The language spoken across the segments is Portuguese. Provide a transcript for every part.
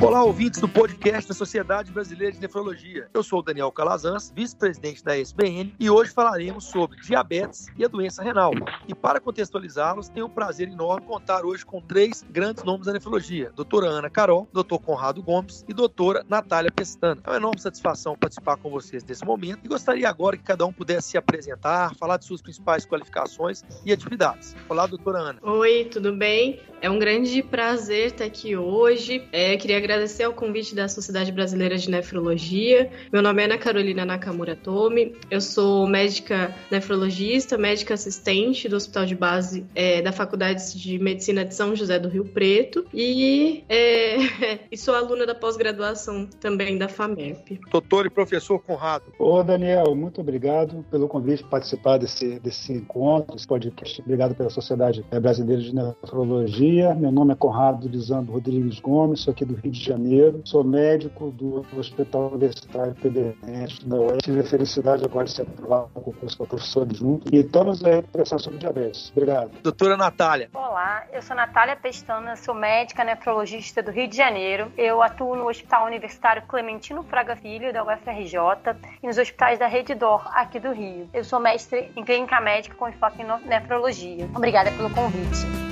Olá, ouvintes do podcast da Sociedade Brasileira de Nefrologia. Eu sou o Daniel Calazans, vice-presidente da SBN, e hoje falaremos sobre diabetes e a doença renal. E para contextualizá-los, tenho o prazer enorme contar hoje com três grandes nomes da nefrologia: doutora Ana Carol, doutor Conrado Gomes e doutora Natália Pestana. É uma enorme satisfação participar com vocês nesse momento e gostaria agora que cada um pudesse se apresentar, falar de suas principais qualificações e atividades. Olá, doutora Ana. Oi, tudo bem? É um grande prazer estar aqui hoje. É, queria agradecer ao convite da Sociedade Brasileira de Nefrologia. Meu nome é Ana Carolina Nakamura Tomi. Eu sou médica nefrologista, médica assistente do Hospital de Base é, da Faculdade de Medicina de São José do Rio Preto e, é, e sou aluna da pós-graduação também da FAMEP. Doutor e professor Conrado. Ô, Daniel, muito obrigado pelo convite para participar desse, desse encontro, desse podcast. Obrigado pela Sociedade Brasileira de Nefrologia. Meu nome é Conrado Lisandro Rodrigues Gomes, sou aqui do Rio de Janeiro Janeiro, sou médico do Hospital Universitário PBNet da UES. Tive a felicidade agora de ser aprovado no concurso para professor adjunto e estamos aí para sobre diabetes. Obrigado. Doutora Natália. Olá, eu sou Natália Pestana, sou médica nefrologista do Rio de Janeiro. Eu atuo no Hospital Universitário Clementino Fraga Filho, da UFRJ, e nos hospitais da Rede Dor, aqui do Rio. Eu sou mestre em clínica médica com enfoque em nefrologia. Obrigada pelo convite.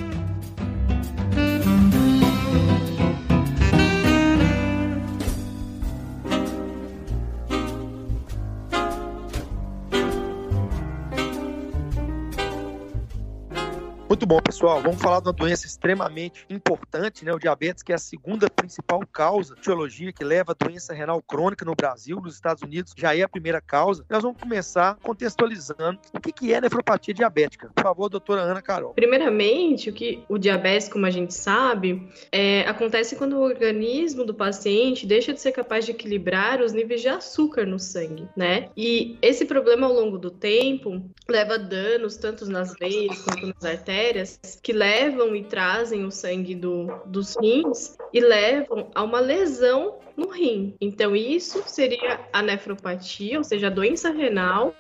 Muito bom, pessoal. Vamos falar de uma doença extremamente importante, né? O diabetes, que é a segunda principal causa de etiologia que leva a doença renal crônica no Brasil, nos Estados Unidos, já é a primeira causa. Nós vamos começar contextualizando o que é nefropatia diabética. Por favor, doutora Ana Carol. Primeiramente, o que o diabetes, como a gente sabe, é, acontece quando o organismo do paciente deixa de ser capaz de equilibrar os níveis de açúcar no sangue, né? E esse problema ao longo do tempo leva danos tanto nas veias quanto nas artérias bactérias que levam e trazem o sangue do, dos rins e levam a uma lesão no rim. Então, isso seria a nefropatia, ou seja, a doença renal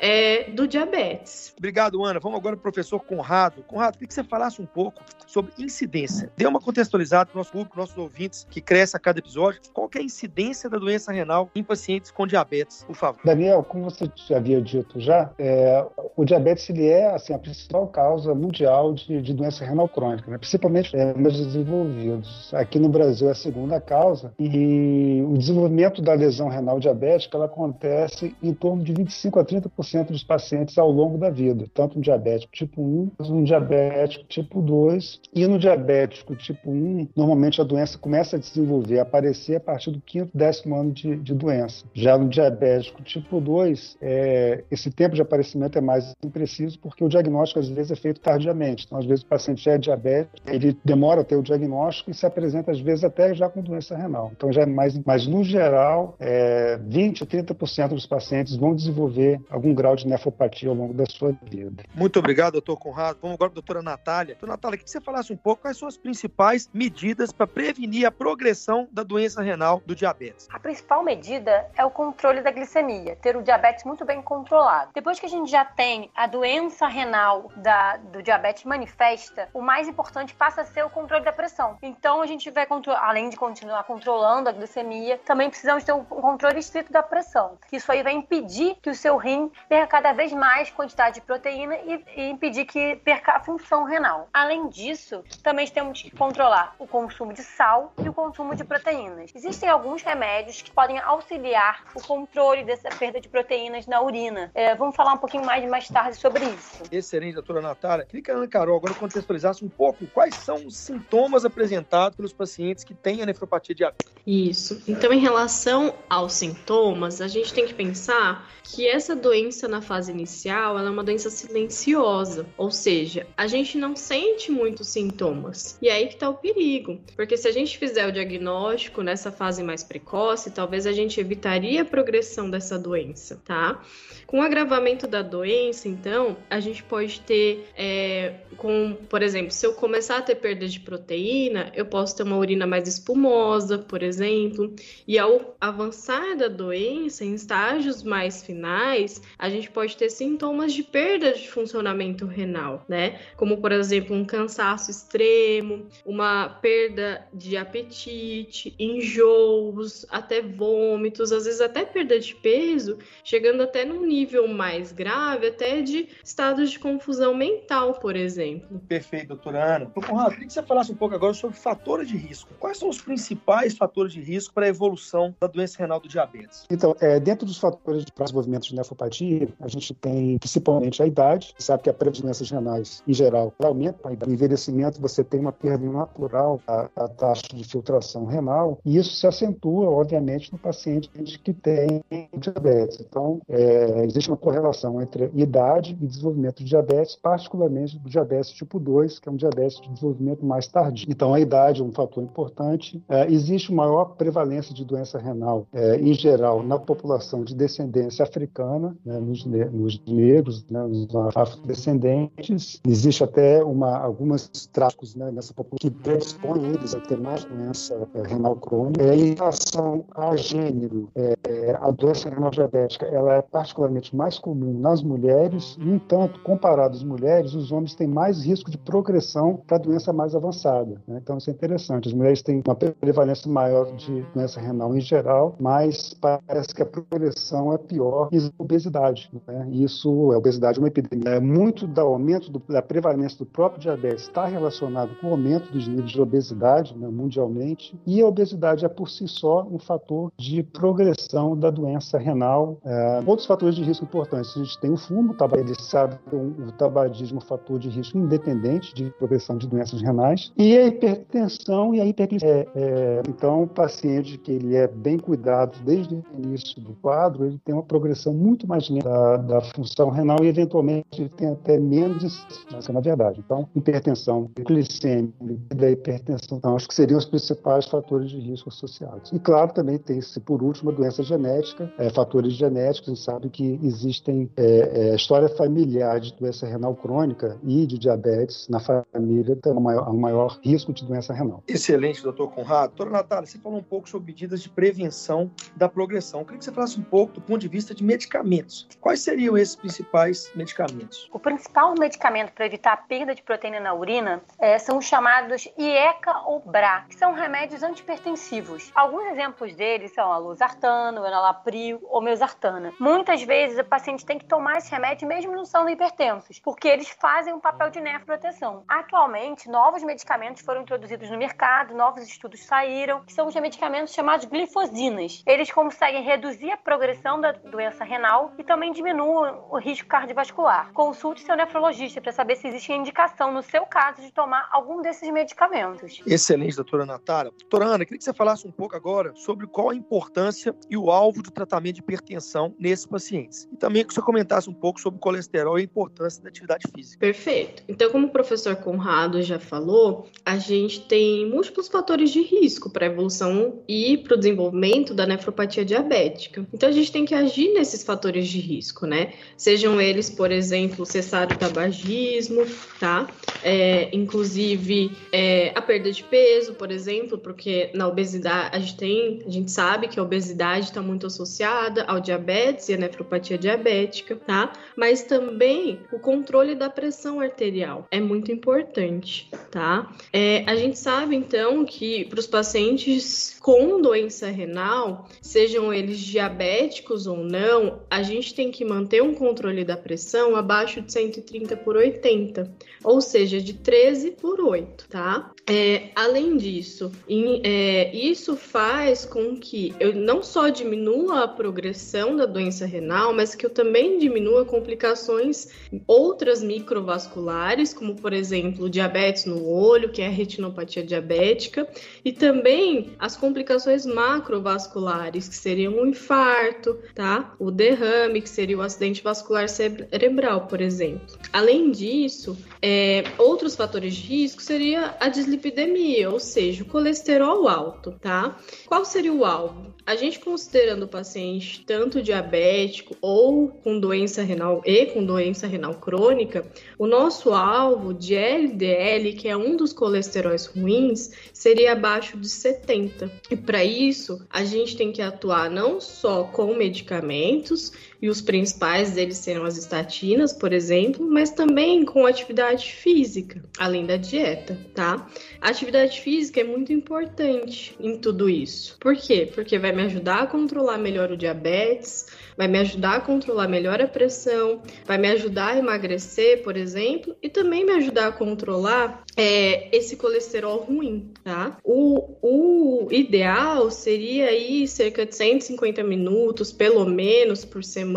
é, do diabetes. Obrigado, Ana. Vamos agora para o professor Conrado. Conrado, queria que você falasse um pouco sobre incidência. Dê uma contextualizada para o nosso público, nossos ouvintes, que cresce a cada episódio. Qual é a incidência da doença renal em pacientes com diabetes, por favor? Daniel, como você havia dito já, é, o diabetes ele é assim, a principal causa mundial de, de doença renal crônica, né? principalmente é, nos desenvolvidos. Aqui no Brasil é a segunda causa e o desenvolvimento da lesão renal diabética ela acontece em torno de 25 a 30% dos pacientes ao longo da vida, tanto no diabético tipo 1, no diabético tipo 2 e no diabético tipo 1, normalmente a doença começa a desenvolver, a aparecer a partir do quinto, décimo ano de, de doença. Já no diabético tipo 2, é, esse tempo de aparecimento é mais impreciso porque o diagnóstico às vezes é feito tardiamente. Então, às vezes o paciente já é diabético, ele demora a ter o diagnóstico e se apresenta às vezes até já com doença renal. Então já é mais, mas no geral, é, 20 a 30% dos pacientes vão desenvolver algum grau de nefropatia ao longo da sua vida. Muito obrigado, doutor Conrado. Vamos agora para a doutora Natália. Doutora Natália, queria que você falasse um pouco quais são as principais medidas para prevenir a progressão da doença renal do diabetes. A principal medida é o controle da glicemia, ter o diabetes muito bem controlado. Depois que a gente já tem a doença renal da, do diabetes manifesta, o mais importante passa a ser o controle da pressão. Então a gente vai, além de continuar controlando a glicemia, também precisamos ter um controle estrito da pressão. Isso aí vai impedir que o seu rim perca cada vez mais quantidade de proteína e, e, impedir que perca a função renal. Além disso, também temos que controlar o consumo de sal e o consumo de proteínas. Existem alguns remédios que podem auxiliar o controle dessa perda de proteínas na urina. É, vamos falar um pouquinho mais mais tarde sobre isso. Excelente, doutora Natália. Queria que a Ana Carol agora contextualizasse um pouco quais são os sintomas apresentados pelos pacientes que têm a nefropatia diabética. Isso. Então, em relação aos sintomas, a gente tem que pensar que essa doença doença na fase inicial, ela é uma doença silenciosa, ou seja, a gente não sente muitos sintomas. E aí que tá o perigo, porque se a gente fizer o diagnóstico nessa fase mais precoce, talvez a gente evitaria a progressão dessa doença, tá? Com o agravamento da doença, então, a gente pode ter, é, com, por exemplo, se eu começar a ter perda de proteína, eu posso ter uma urina mais espumosa, por exemplo, e ao avançar da doença, em estágios mais finais, a gente pode ter sintomas de perda de funcionamento renal, né? Como, por exemplo, um cansaço extremo, uma perda de apetite, enjoos, até vômitos, às vezes até perda de peso, chegando até num nível mais grave, até de estados de confusão mental, por exemplo. Perfeito, doutora Ana. Então, Conrado, queria que você falasse um pouco agora sobre fatores de risco. Quais são os principais fatores de risco para a evolução da doença renal do diabetes? Então, é, dentro dos fatores de desenvolvimento de nefropatia, a gente tem principalmente a idade. Sabe que a prevalência renais, em geral, aumenta. O envelhecimento, você tem uma perda natural da, da taxa de filtração renal, e isso se acentua, obviamente, no paciente que tem diabetes. Então, é, existe uma correlação entre idade e desenvolvimento de diabetes, particularmente do diabetes tipo 2, que é um diabetes de desenvolvimento mais tardio. Então, a idade é um fator importante. É, existe maior prevalência de doença renal, é, em geral, na população de descendência africana, né, nos, nos, negros, né, nos afrodescendentes. Existe até uma, algumas tráficos né, nessa população que predispõem eles a ter mais doença é, renal crônica. Em relação a gênero, é, a doença renal diabética ela é particularmente mais comum nas mulheres, no entanto, comparado às mulheres, os homens têm mais risco de progressão para doença mais avançada. Né? Então, isso é interessante. As mulheres têm uma prevalência maior de doença renal em geral, mas parece que a progressão é pior em obesidade. Né? Isso, a obesidade é uma epidemia. É muito do aumento do, da prevalência do próprio diabetes está relacionado com o aumento dos níveis de obesidade né, mundialmente, e a obesidade é por si só um fator de progressão da doença renal. É, outros fatores de risco importantes. A gente tem o fumo, o sabe o tabagismo é um fator de risco independente de progressão de doenças renais, e a hipertensão e a hiperglicemia. É, é, então, o paciente que ele é bem cuidado desde o início do quadro, ele tem uma progressão muito mais lenta da, da função renal e, eventualmente, tem até menos é na verdade. Então, hipertensão, glicemia e a hipertensão, então, acho que seriam os principais fatores de risco associados. E, claro, também tem-se, por último, a doença genética, é, fatores genéticos, a gente sabe que existem é, é, história familiar de doença renal crônica e de diabetes na família, tem um maior, um maior risco de doença renal. Excelente, doutor Conrado. Doutora Natália, você falou um pouco sobre medidas de prevenção da progressão. Eu queria que você falasse um pouco do ponto de vista de medicamentos. Quais seriam esses principais medicamentos? O principal medicamento para evitar a perda de proteína na urina é, são os chamados IECA ou BRA, que são remédios antipertensivos. Alguns exemplos deles são a losartano, enalapril ou meusartana. Muitas vezes o paciente tem que tomar esse remédio mesmo não sendo hipertensos, porque eles fazem um papel de nefroproteção. Atualmente, novos medicamentos foram introduzidos no mercado, novos estudos saíram, que são os medicamentos chamados glifosinas. Eles conseguem reduzir a progressão da doença renal e também diminuem o risco cardiovascular. Consulte seu nefrologista para saber se existe indicação, no seu caso, de tomar algum desses medicamentos. Excelente, doutora Natália. Doutora Ana, queria que você falasse um pouco agora sobre qual a importância e o alvo do tratamento de hipertensão nesse paciente. E também que você comentasse um pouco sobre o colesterol e a importância da atividade física. Perfeito. Então, como o professor Conrado já falou, a gente tem múltiplos fatores de risco para a evolução e para o desenvolvimento da nefropatia diabética. Então, a gente tem que agir nesses fatores de risco, né? Sejam eles, por exemplo, cessar o tabagismo, tá? É, inclusive, é, a perda de peso, por exemplo, porque na obesidade a gente tem, a gente sabe que a obesidade está muito associada ao diabetes e a nefropatia diabética, tá? Mas também o controle da pressão arterial é muito importante, tá? É, a gente sabe então que para os pacientes com doença renal, sejam eles diabéticos ou não, a gente tem que manter um controle da pressão abaixo de 130 por 80, ou seja, de 13 por 8, tá? É, além disso, em, é, isso faz com que eu não só diminua a progressão da doença renal, mas que eu também diminua complicações outras microvasculares, como por exemplo diabetes no olho, que é a retinopatia diabética, e também as complicações macrovasculares, que seriam o infarto, tá? O derrame, que seria o acidente vascular cerebral, por exemplo. Além disso, é, outros fatores de risco seria a dislipidemia, ou seja, o colesterol alto, tá? Qual seria o alvo? A gente considerando o paciente tanto diabético ou com doença renal e com doença renal crônica, o nosso alvo de LDL, que é um dos colesteróis ruins, seria abaixo de 70. E para isso, a gente tem que atuar não só com medicamentos, e os principais deles serão as estatinas, por exemplo, mas também com atividade física, além da dieta, tá? A atividade física é muito importante em tudo isso. Por quê? Porque vai me ajudar a controlar melhor o diabetes, vai me ajudar a controlar melhor a pressão, vai me ajudar a emagrecer, por exemplo, e também me ajudar a controlar é, esse colesterol ruim, tá? O, o ideal seria aí cerca de 150 minutos, pelo menos, por semana,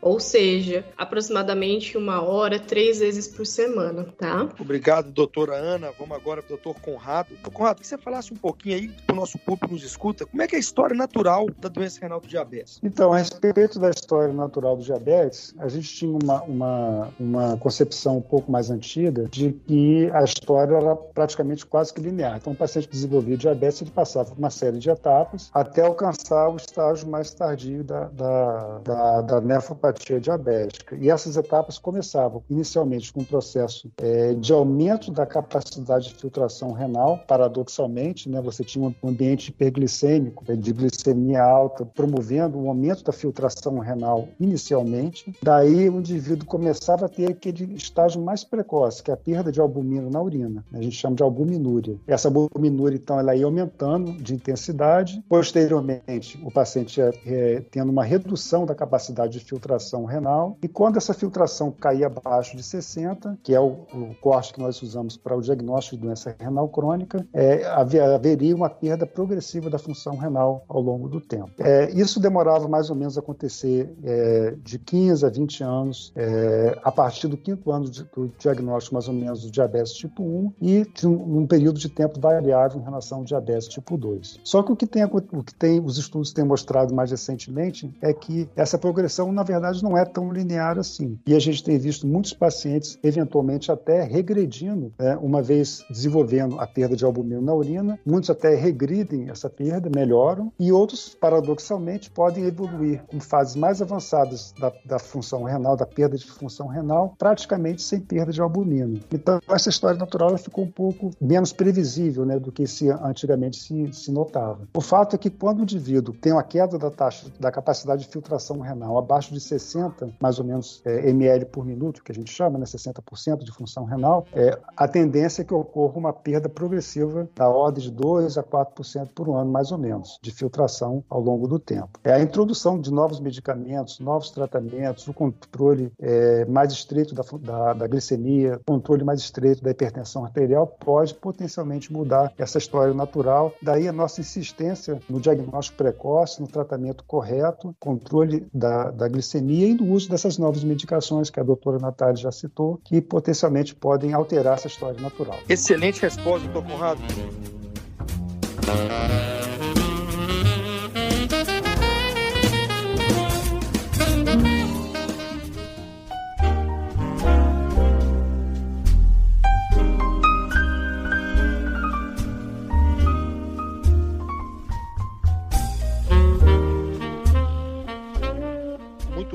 ou seja, aproximadamente uma hora, três vezes por semana, tá? Obrigado, doutora Ana. Vamos agora para o doutor Conrado. Doutor Conrado, que você falasse um pouquinho aí, para o nosso público nos escuta, como é que é a história natural da doença renal do diabetes? Então, a respeito da história natural do diabetes, a gente tinha uma, uma, uma concepção um pouco mais antiga de que a história era praticamente quase que linear. Então, o paciente desenvolvia diabetes, ele passava por uma série de etapas até alcançar o estágio mais tardio da, da, da, da nefropatia diabética. E essas etapas começavam inicialmente com um processo é, de aumento da capacidade de filtração renal, paradoxalmente, né, você tinha um ambiente hiperglicêmico, de glicemia alta, promovendo um aumento da filtração renal inicialmente. Daí o indivíduo começava a ter aquele estágio mais precoce, que é a perda de albumina na urina. A gente chama de albuminúria. Essa albuminúria, então, ela ia aumentando de intensidade. Posteriormente, o paciente ia é, tendo uma redução da capacidade de filtração renal. E quando essa filtração caía abaixo de 60, que é o, o corte que nós usamos para o diagnóstico de doença renal crônica, é, haveria uma perda progressiva da função renal ao longo do tempo. É, isso demorava mais ou menos a acontecer é, de 15 a 20 anos, é, a partir do quinto ano de, do diagnóstico, mais ou menos, do diabetes tipo 1 e de um, um, período de tempo variável em relação ao diabetes tipo 2. Só que o que, tem, o que tem, os estudos têm mostrado mais recentemente é que essa progressão, na verdade, não é tão linear assim. E a gente tem visto muitos pacientes, eventualmente, até regredindo, né, uma vez desenvolvendo a perda de albumina na urina, muitos até regridem essa perda, melhoram, e outros, paradoxalmente, podem evoluir com fases mais avançadas da, da função renal, da perda de função renal, praticamente sem perda de albumina. Então, essa história natural ficou um pouco menos previsível né, do que se antigamente se, se notava. O fato é que quando o indivíduo tem uma queda da taxa da capacidade de filtração renal abaixo de 60, mais ou menos, é, ml por minuto, que a gente chama, né, 60% de função renal, é, a tendência é que ocorra uma perda progressiva da ordem de 2 a 4% por ano, mais ou menos, de filtração ao longo do tempo. É a introdução de novos medicamentos, novos tratamentos, o controle é, mais estreito da, da, da glicemia, controle mais estreito da hipertensão arterial pode potencialmente mudar essa história natural. Daí a nossa insistência no diagnóstico precoce, no tratamento correto, controle da, da glicemia e no uso dessas novas medicações que a doutora Natália já citou, que potencialmente podem alterar essa história natural. Excelente resposta, doutor Conrado.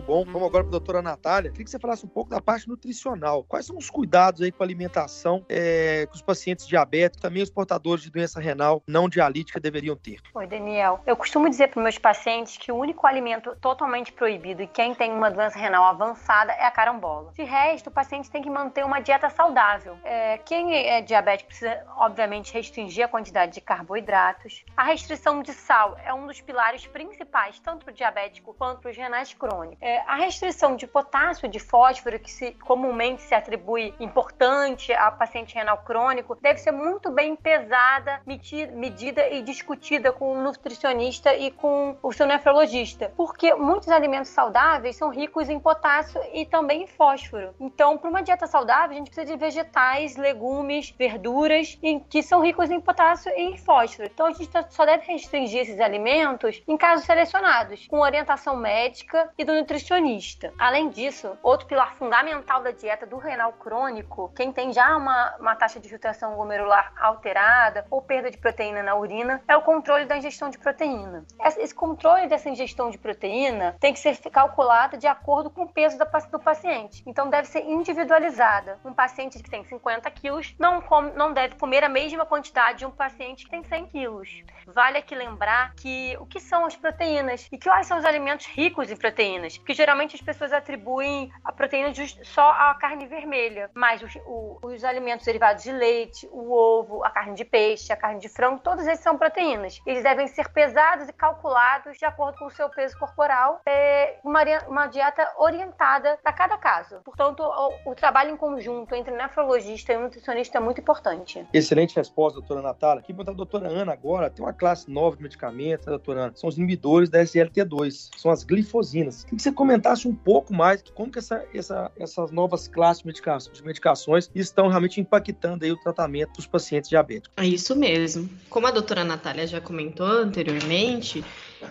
Bom. Vamos agora para a doutora Natália. Queria que você falasse um pouco da parte nutricional. Quais são os cuidados aí com a alimentação é, que os pacientes diabéticos, também os portadores de doença renal não dialítica deveriam ter? Oi, Daniel. Eu costumo dizer para meus pacientes que o único alimento totalmente proibido e quem tem uma doença renal avançada é a carambola. De resto, o paciente tem que manter uma dieta saudável. É, quem é diabético precisa, obviamente, restringir a quantidade de carboidratos. A restrição de sal é um dos pilares principais, tanto para o diabético quanto para os renais crônicos. É, a restrição de potássio de fósforo, que se, comumente se atribui importante a paciente renal crônico, deve ser muito bem pesada, medida e discutida com o nutricionista e com o seu nefrologista, porque muitos alimentos saudáveis são ricos em potássio e também em fósforo. Então, para uma dieta saudável, a gente precisa de vegetais, legumes, verduras, que são ricos em potássio e em fósforo. Então, a gente só deve restringir esses alimentos em casos selecionados, com orientação médica e do nutricionista nutricionista. Além disso, outro pilar fundamental da dieta do renal crônico, quem tem já uma, uma taxa de filtração glomerular alterada ou perda de proteína na urina, é o controle da ingestão de proteína. Esse controle dessa ingestão de proteína tem que ser calculado de acordo com o peso do paciente. Então, deve ser individualizada. Um paciente que tem 50 quilos não, come, não deve comer a mesma quantidade de um paciente que tem 100 quilos. Vale aqui lembrar que o que são as proteínas e quais são os alimentos ricos em proteínas, porque geralmente as pessoas atribuem a proteína só à carne vermelha, mas os, o, os alimentos derivados de leite, o ovo, a carne de peixe, a carne de frango, todos esses são proteínas. Eles devem ser pesados e calculados de acordo com o seu peso corporal, é uma, uma dieta orientada para cada caso. Portanto, o, o, trabalho em conjunto entre nefrologista e nutricionista é muito importante. Excelente resposta, doutora Natália. Aqui perguntar a doutora Ana agora, tem uma classe nova de medicamentos, né, doutora Ana? São os inibidores da SLT2, são as glifosinas. Queria que você comentasse um pouco mais como que essa, essa, essas novas classes de medicações, de medicações estão realmente impactando aí o tratamento dos pacientes diabéticos. É isso mesmo. Como a doutora Natália já comentou anteriormente,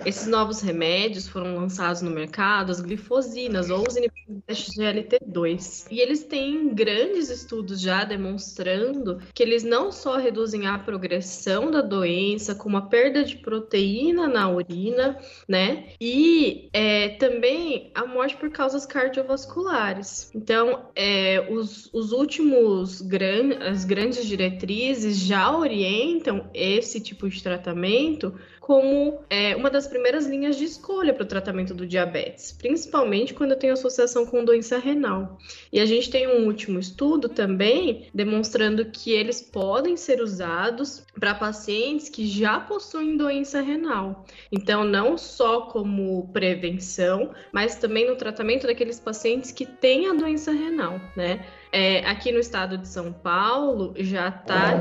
esses novos remédios foram lançados no mercado, as glifosinas ou os inibidores de GLT2. E eles têm grandes estudos já demonstrando que eles não só reduzem a progressão da doença, como a perda de proteína na urina, né? E é, também a morte por causas cardiovasculares. Então, é, os, os últimos gran as grandes diretrizes já orientam esse tipo de tratamento como é, uma das primeiras linhas de escolha para o tratamento do diabetes, principalmente quando tem associação com doença renal. E a gente tem um último estudo também demonstrando que eles podem ser usados para pacientes que já possuem doença renal. Então, não só como prevenção, mas também no tratamento daqueles pacientes que têm a doença renal, né? É, aqui no estado de São Paulo já está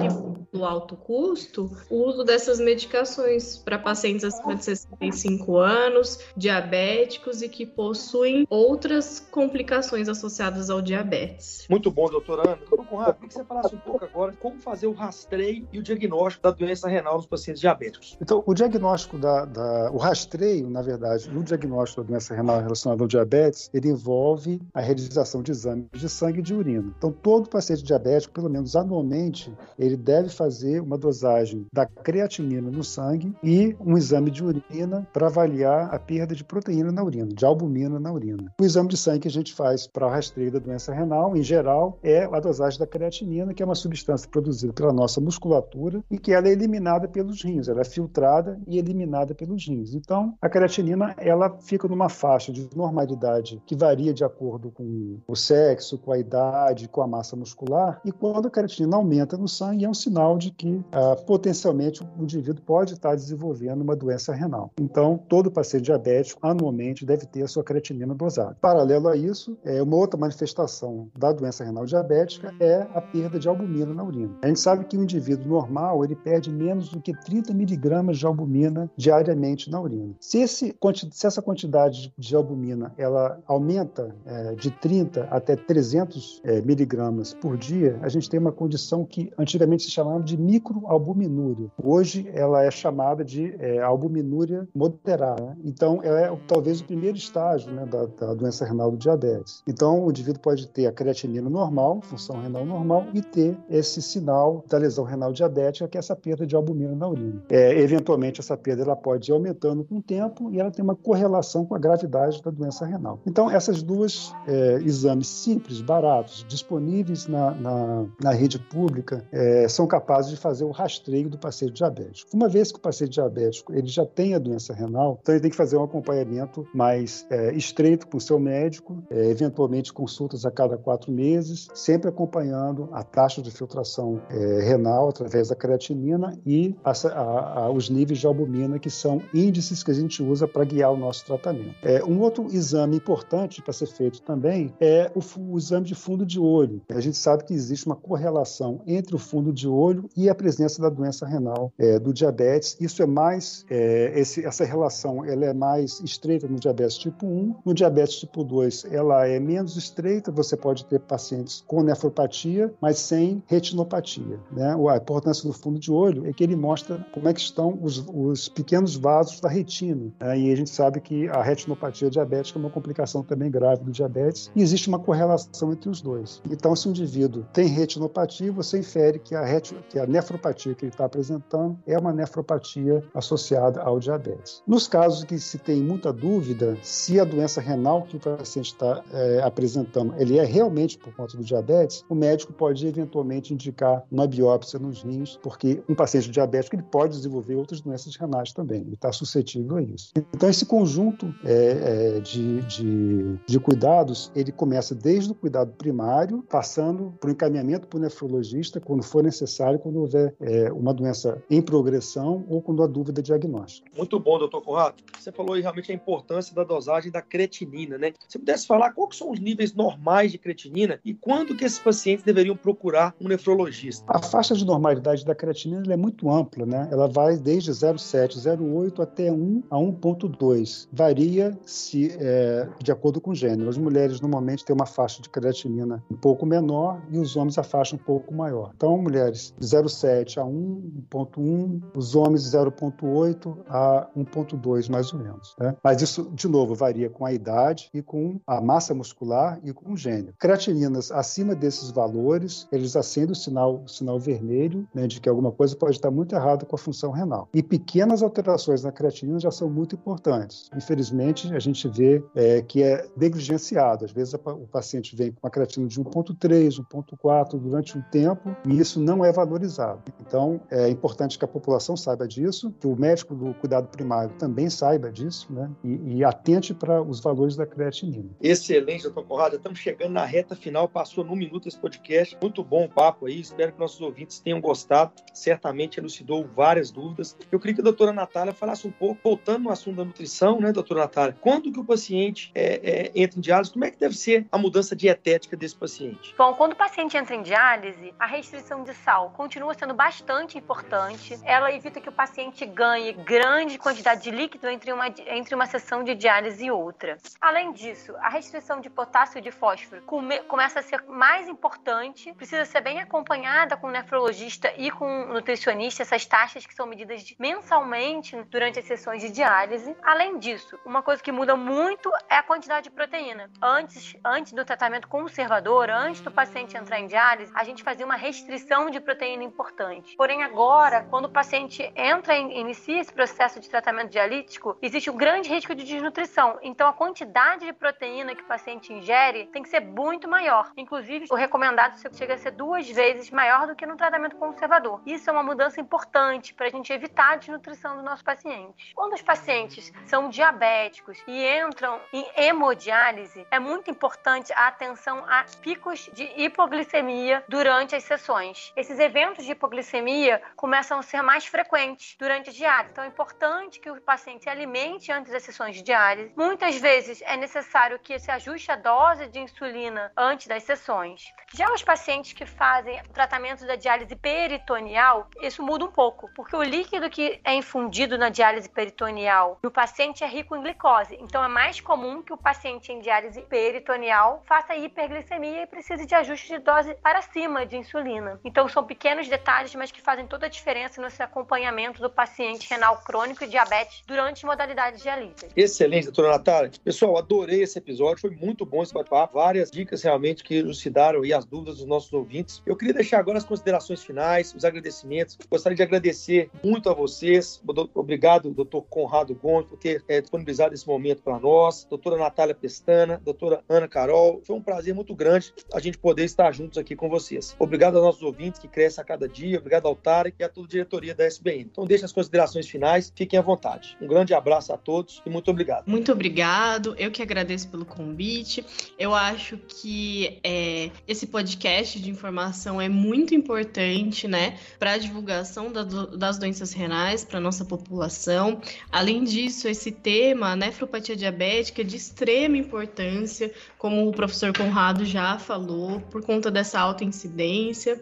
do alto custo o uso dessas medicações para pacientes acima de 65 anos, diabéticos e que possuem outras complicações associadas ao diabetes. Muito bom, doutora Ana. Doutor Conrado, queria que você falasse um pouco agora como fazer o rastreio e o diagnóstico da doença renal nos pacientes diabéticos. Então, o diagnóstico da, da o rastreio, na verdade, no diagnóstico da doença renal relacionada ao diabetes, ele envolve a realização de exames de sangue e de urina. Então, todo paciente diabético, pelo menos anualmente, ele deve fazer uma dosagem da creatinina no sangue e um exame de urina para avaliar a perda de proteína na urina, de albumina na urina. O exame de sangue que a gente faz para o rastreio da doença renal, em geral, é a dosagem da creatinina, que é uma substância produzida pela nossa musculatura e que ela é eliminada pelos rins, ela é filtrada e eliminada pelos rins. Então, a creatinina, ela fica numa faixa de normalidade que varia de acordo com o sexo, com a idade, com a massa muscular, e quando a creatinina aumenta no sangue, é um sinal de que ah, potencialmente o indivíduo pode estar desenvolvendo uma doença renal. Então, todo paciente diabético, anualmente, deve ter a sua creatinina dosada. Paralelo a isso, é uma outra manifestação da doença renal diabética é a perda de albumina na urina. A gente sabe que o indivíduo normal ele perde menos do que 30 miligramas de albumina diariamente na urina. Se, esse, se essa quantidade de albumina ela aumenta é, de 30 até 300 é, miligramas por dia, a gente tem uma condição que antigamente se chamava de microalbuminúria. Hoje ela é chamada de é, albuminúria moderada. Então, ela é talvez o primeiro estágio né, da, da, doença renal do diabetes. Então, o indivíduo pode ter a creatinina normal, função renal normal, e ter esse sinal da lesão renal diabética, que é essa perda de albumina na urina. É, eventualmente, essa perda ela pode ir aumentando com o tempo e ela tem uma correlação com a gravidade da doença renal. Então, essas duas é, exames simples, baratos, disponíveis na, na, na rede pública é, são capazes de fazer o rastreio do paciente diabético. Uma vez que o paciente diabético ele já tem a doença renal, então ele tem que fazer um acompanhamento mais é, estreito com o seu médico, é, eventualmente consultas a cada quatro meses, sempre acompanhando a taxa de filtração é, renal através da creatinina e a, a, a, os níveis de albumina, que são índices que a gente usa para guiar o nosso tratamento. É, um outro exame importante para ser feito também é o, o exame de fundo de de olho. A gente sabe que existe uma correlação entre o fundo de olho e a presença da doença renal é, do diabetes. Isso é mais, é, esse, essa relação ela é mais estreita no diabetes tipo 1. No diabetes tipo 2, ela é menos estreita. Você pode ter pacientes com nefropatia, mas sem retinopatia. Né? A importância do fundo de olho é que ele mostra como é que estão os, os pequenos vasos da retina. Né? E a gente sabe que a retinopatia diabética é uma complicação também grave do diabetes e existe uma correlação entre os dois. Então, se o indivíduo tem retinopatia, você infere que a, que a nefropatia que ele está apresentando é uma nefropatia associada ao diabetes. Nos casos que se tem muita dúvida se a doença renal que o paciente está é, apresentando ele é realmente por conta do diabetes, o médico pode eventualmente indicar uma biópsia nos rins, porque um paciente diabético ele pode desenvolver outras doenças renais também, ele está suscetível a isso. Então, esse conjunto é, é, de, de, de cuidados, ele começa desde o cuidado primário, passando por encaminhamento para o nefrologista quando for necessário, quando houver é, uma doença em progressão ou quando há dúvida diagnóstica. Muito bom, doutor Conrado. Você falou aí realmente a importância da dosagem da creatinina, né? Se pudesse falar quais são os níveis normais de creatinina e quando que esses pacientes deveriam procurar um nefrologista? A faixa de normalidade da creatinina é muito ampla, né? Ela vai desde 0,7, 0,8 até 1 a 1,2. Varia se é, de acordo com o gênero. As mulheres normalmente têm uma faixa de creatinina um pouco menor e os homens a faixa um pouco maior. Então, mulheres de 0,7 a 1, 1,1, os homens de 0,8 a 1,2 mais ou menos. Né? Mas isso, de novo, varia com a idade e com a massa muscular e com o gênero. Creatininas acima desses valores, eles acendem o sinal, o sinal vermelho né, de que alguma coisa pode estar muito errada com a função renal. E pequenas alterações na creatinina já são muito importantes. Infelizmente, a gente vê é, que é negligenciado. Às vezes o paciente vem com uma creatina de 1,3, 1,4 durante um tempo e isso não é valorizado. Então, é importante que a população saiba disso, que o médico do cuidado primário também saiba disso né, e, e atente para os valores da creatinina. Excelente, doutor Conrado. Estamos chegando na reta final, passou num minuto esse podcast. Muito bom o papo aí, espero que nossos ouvintes tenham gostado. Certamente elucidou várias dúvidas. Eu queria que a doutora Natália falasse um pouco, voltando no assunto da nutrição, né, doutora Natália? Quando que o paciente é, é, entra em diálise, como é que deve ser a mudança dietética desse paciente? Bom, quando o paciente entra em diálise, a restrição de sal continua sendo bastante importante. Ela evita que o paciente ganhe grande quantidade de líquido entre uma, entre uma sessão de diálise e outra. Além disso, a restrição de potássio e de fósforo come, começa a ser mais importante, precisa ser bem acompanhada com o nefrologista e com o nutricionista, essas taxas que são medidas mensalmente durante as sessões de diálise. Além disso, uma coisa que muda muito é a quantidade de proteína. Antes, antes do tratamento conservador, antes do paciente entrar em diálise, a gente fazia uma restrição de proteína importante. Porém, agora, quando o paciente entra em inicia esse processo de tratamento dialítico, existe um grande risco de desnutrição. Então, a quantidade de proteína que o paciente ingere tem que ser muito maior. Inclusive, o recomendado chega a ser duas vezes maior do que no tratamento conservador. Isso é uma mudança importante para a gente evitar a desnutrição do nosso paciente. Quando os pacientes são diabéticos e entram em hemodiálise, é muito importante a atenção a picos de hipoglicemia durante as sessões. Esses eventos de hipoglicemia começam a ser mais frequentes durante a diálise. Então é importante que o paciente alimente antes das sessões de diálise. Muitas vezes é necessário que se ajuste a dose de insulina antes das sessões. Já os pacientes que fazem tratamento da diálise peritoneal, isso muda um pouco, porque o líquido que é infundido na diálise peritoneal no paciente é rico em glicose. Então é mais comum que o paciente em diálise peritoneal faça hiperglicemia e precise de ajuste de dose para cima de insulina. Então são pequenos detalhes, mas que fazem toda a diferença nesse acompanhamento do paciente renal crônico e diabetes durante modalidades dialíticas. Excelente, doutora Natália. Pessoal, adorei esse episódio, foi muito bom esse bate-papo, várias dicas realmente que elucidaram aí as dúvidas dos nossos ouvintes. Eu queria deixar agora as considerações finais, os agradecimentos. Gostaria de agradecer muito a vocês. Obrigado, doutor Conrado Gomes, por ter é, disponibilizado esse momento para nós. Doutora Natália Pestana, doutora Ana Carol. Foi um prazer muito grande a gente poder estar juntos aqui com vocês. Obrigado aos nossos ouvintes que crescem a cada dia. Obrigado ao Tarek e a toda a diretoria da SBN. Então, deixe as considerações finais. Fiquem à vontade. Um grande abraço a todos e muito obrigado. Muito obrigado. Eu que agradeço pelo convite. Eu acho que é, esse podcast de informação é muito importante, né, para a divulgação da, das doenças renais para nossa população. Além disso, esse tema, nefropatia diabética, é de extrema importância, como o professor Conrado já falou, por conta dessa alta incidência.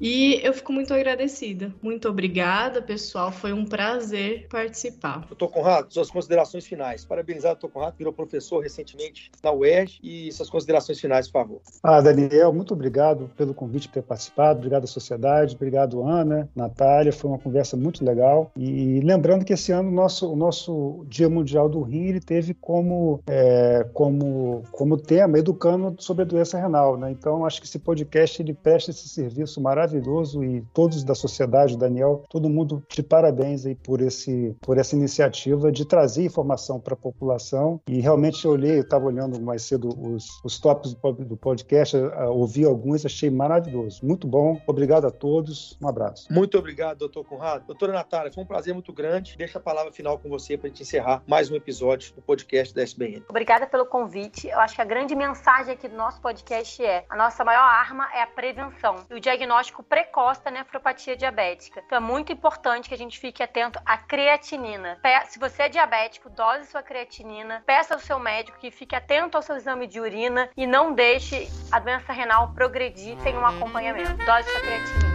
E eu fico muito agradecida. Muito obrigada, pessoal. Foi um prazer participar. Doutor Conrado, suas considerações finais. Parabenizar o doutor Conrado, virou professor recentemente na UERJ. E suas considerações finais, por favor. Ah, Daniel, muito obrigado pelo convite por ter participado. Obrigado à sociedade. Obrigado, Ana, Natália. Foi uma conversa muito legal. E lembrando que esse ano o nosso, o nosso Dia Mundial do Rim ele teve como, é, como, como tema educando sobre a doença renal. Né? Então, acho que esse podcast ele presta esse serviço maravilhoso maravilhoso e todos da sociedade, Daniel, todo mundo de parabéns aí por esse por essa iniciativa de trazer informação para a população. E realmente eu olhei, eu estava olhando mais cedo os, os tops do podcast, ouvi alguns, achei maravilhoso, muito bom, obrigado a todos, um abraço. Muito obrigado, doutor Conrado. Doutora Natália, foi um prazer muito grande, deixa a palavra final com você para a gente encerrar mais um episódio do podcast da SBN. Obrigada pelo convite, eu acho que a grande mensagem aqui do nosso podcast é a nossa maior arma é a prevenção. E o diagnóstico diagnóstico precoce da nefropatia diabética. Então é muito importante que a gente fique atento à creatinina. Se você é diabético, dose sua creatinina, peça ao seu médico que fique atento ao seu exame de urina e não deixe a doença renal progredir sem um acompanhamento. Dose sua creatinina.